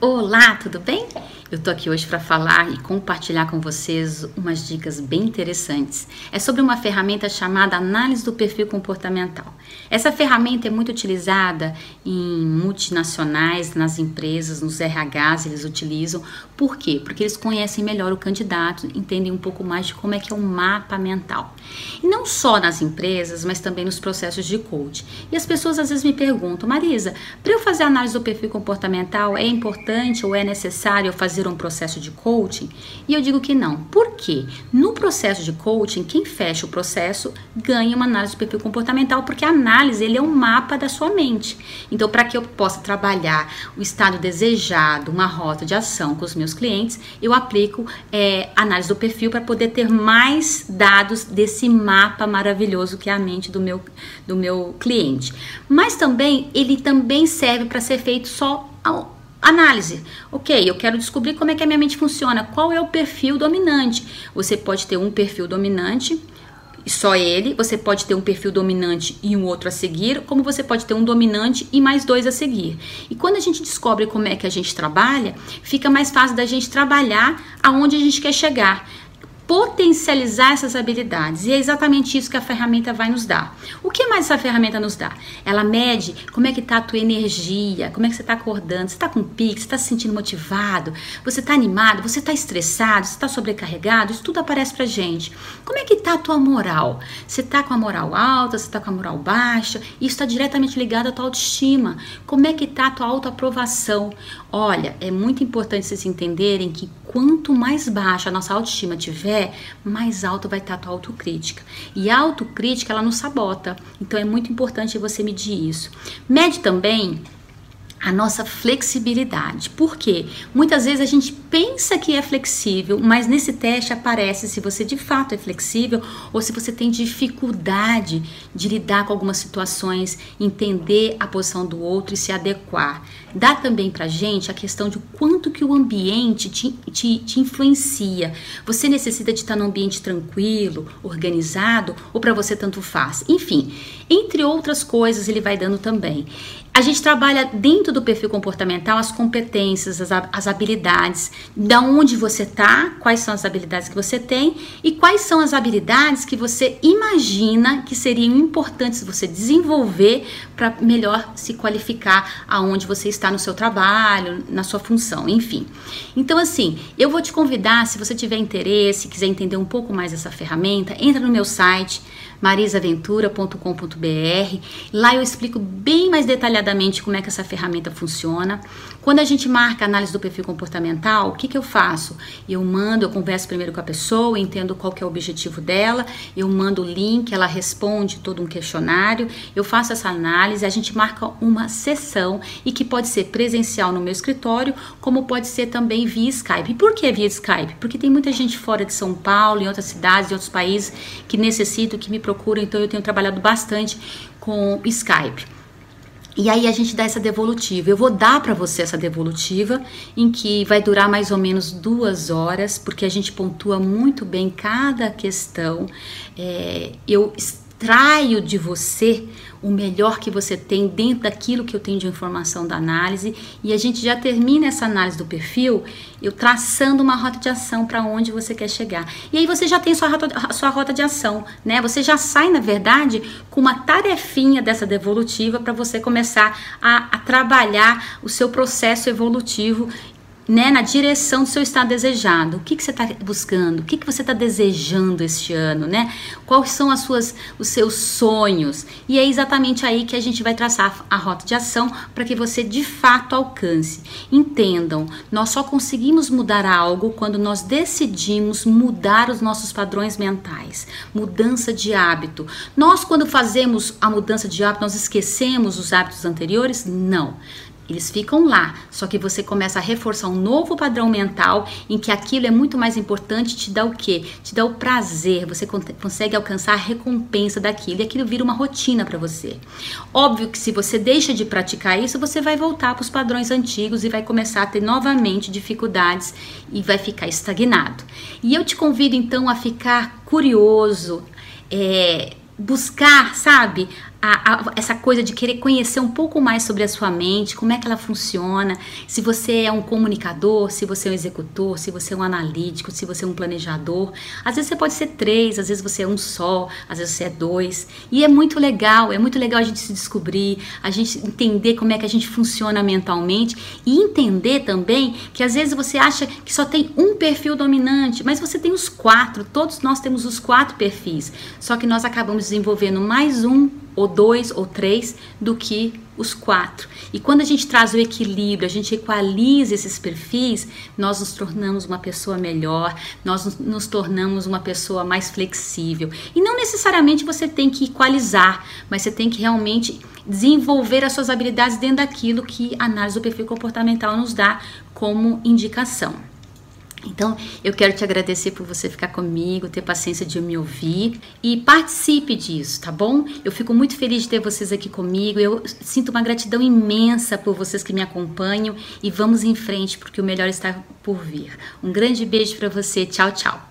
Olá, tudo bem? Eu tô aqui hoje para falar e compartilhar com vocês umas dicas bem interessantes. É sobre uma ferramenta chamada análise do perfil comportamental. Essa ferramenta é muito utilizada em multinacionais, nas empresas, nos RHs, eles utilizam. Por quê? Porque eles conhecem melhor o candidato, entendem um pouco mais de como é que é o mapa mental. E não só nas empresas, mas também nos processos de coaching. E as pessoas às vezes me perguntam, Marisa, para eu fazer análise do perfil comportamental é importante ou é necessário fazer um processo de coaching? E eu digo que não. Por No processo de coaching, quem fecha o processo ganha uma análise de perfil comportamental, porque a análise ele é um mapa da sua mente. Então, para que eu possa trabalhar o estado desejado, uma rota de ação com os meus clientes, eu aplico é, análise do perfil para poder ter mais dados desse mapa maravilhoso que é a mente do meu, do meu cliente. Mas também ele também serve para ser feito só ao Análise. Ok, eu quero descobrir como é que a minha mente funciona. Qual é o perfil dominante? Você pode ter um perfil dominante só ele. Você pode ter um perfil dominante e um outro a seguir, como você pode ter um dominante e mais dois a seguir. E quando a gente descobre como é que a gente trabalha, fica mais fácil da gente trabalhar aonde a gente quer chegar potencializar essas habilidades. E é exatamente isso que a ferramenta vai nos dar. O que mais essa ferramenta nos dá? Ela mede como é que está a tua energia, como é que você está acordando, você está com pique, você está se sentindo motivado, você está animado, você está estressado, você está sobrecarregado, isso tudo aparece pra gente. Como é que está a tua moral? Você está com a moral alta, você está com a moral baixa? Isso está diretamente ligado à tua autoestima. Como é que está a tua autoaprovação? Olha, é muito importante vocês entenderem que quanto mais baixa a nossa autoestima tiver, mais alta vai estar a tua autocrítica. E a autocrítica, ela nos sabota. Então é muito importante você medir isso. Mede também a nossa flexibilidade. Por quê? Muitas vezes a gente pensa que é flexível, mas nesse teste aparece se você de fato é flexível ou se você tem dificuldade de lidar com algumas situações, entender a posição do outro e se adequar. Dá também pra gente a questão de quanto que o ambiente te, te, te influencia. Você necessita de estar num ambiente tranquilo, organizado, ou para você tanto faz. Enfim, entre outras coisas ele vai dando também. A gente trabalha dentro do perfil comportamental as competências, as, as habilidades, da onde você tá, quais são as habilidades que você tem e quais são as habilidades que você imagina que seriam importantes você desenvolver para melhor se qualificar aonde você está no seu trabalho, na sua função, enfim. Então, assim, eu vou te convidar, se você tiver interesse, quiser entender um pouco mais dessa ferramenta, entra no meu site marisaventura.com.br. Lá eu explico bem mais detalhadamente como é que essa ferramenta funciona. Quando a gente marca a análise do perfil comportamental, o que, que eu faço? Eu mando, eu converso primeiro com a pessoa, entendo qual que é o objetivo dela, eu mando o link, ela responde todo um questionário, eu faço essa análise, a gente marca uma sessão e que pode ser presencial no meu escritório, como pode ser também via Skype. Por que via Skype? Porque tem muita gente fora de São Paulo, em outras cidades, em outros países, que necessitam, que me procuram, então eu tenho trabalhado bastante com Skype. E aí a gente dá essa devolutiva. Eu vou dar para você essa devolutiva, em que vai durar mais ou menos duas horas, porque a gente pontua muito bem cada questão. É, eu extraio de você o melhor que você tem dentro daquilo que eu tenho de informação da análise e a gente já termina essa análise do perfil eu traçando uma rota de ação para onde você quer chegar. E aí você já tem sua rota, sua rota de ação, né? Você já sai, na verdade, com uma tarefinha dessa devolutiva para você começar a, a trabalhar o seu processo evolutivo né, na direção do seu estado desejado. O que, que você está buscando? O que, que você está desejando este ano, né? Quais são as suas, os seus sonhos? E é exatamente aí que a gente vai traçar a rota de ação para que você de fato alcance. Entendam, nós só conseguimos mudar algo quando nós decidimos mudar os nossos padrões mentais. Mudança de hábito. Nós, quando fazemos a mudança de hábito, nós esquecemos os hábitos anteriores? Não. Eles ficam lá, só que você começa a reforçar um novo padrão mental em que aquilo é muito mais importante, te dá o quê? Te dá o prazer, você consegue alcançar a recompensa daquilo e aquilo vira uma rotina para você. Óbvio que se você deixa de praticar isso, você vai voltar para os padrões antigos e vai começar a ter novamente dificuldades e vai ficar estagnado. E eu te convido então a ficar curioso, é, buscar, sabe, a, a, essa coisa de querer conhecer um pouco mais sobre a sua mente, como é que ela funciona, se você é um comunicador, se você é um executor, se você é um analítico, se você é um planejador. Às vezes você pode ser três, às vezes você é um só, às vezes você é dois. E é muito legal, é muito legal a gente se descobrir, a gente entender como é que a gente funciona mentalmente e entender também que às vezes você acha que só tem um perfil dominante, mas você tem os quatro, todos nós temos os quatro perfis, só que nós acabamos desenvolvendo mais um ou dois ou três do que os quatro. E quando a gente traz o equilíbrio, a gente equaliza esses perfis, nós nos tornamos uma pessoa melhor, nós nos tornamos uma pessoa mais flexível. E não necessariamente você tem que equalizar, mas você tem que realmente desenvolver as suas habilidades dentro daquilo que a análise do perfil comportamental nos dá como indicação. Então, eu quero te agradecer por você ficar comigo, ter paciência de me ouvir e participe disso, tá bom? Eu fico muito feliz de ter vocês aqui comigo. Eu sinto uma gratidão imensa por vocês que me acompanham e vamos em frente porque o melhor está por vir. Um grande beijo para você. Tchau, tchau.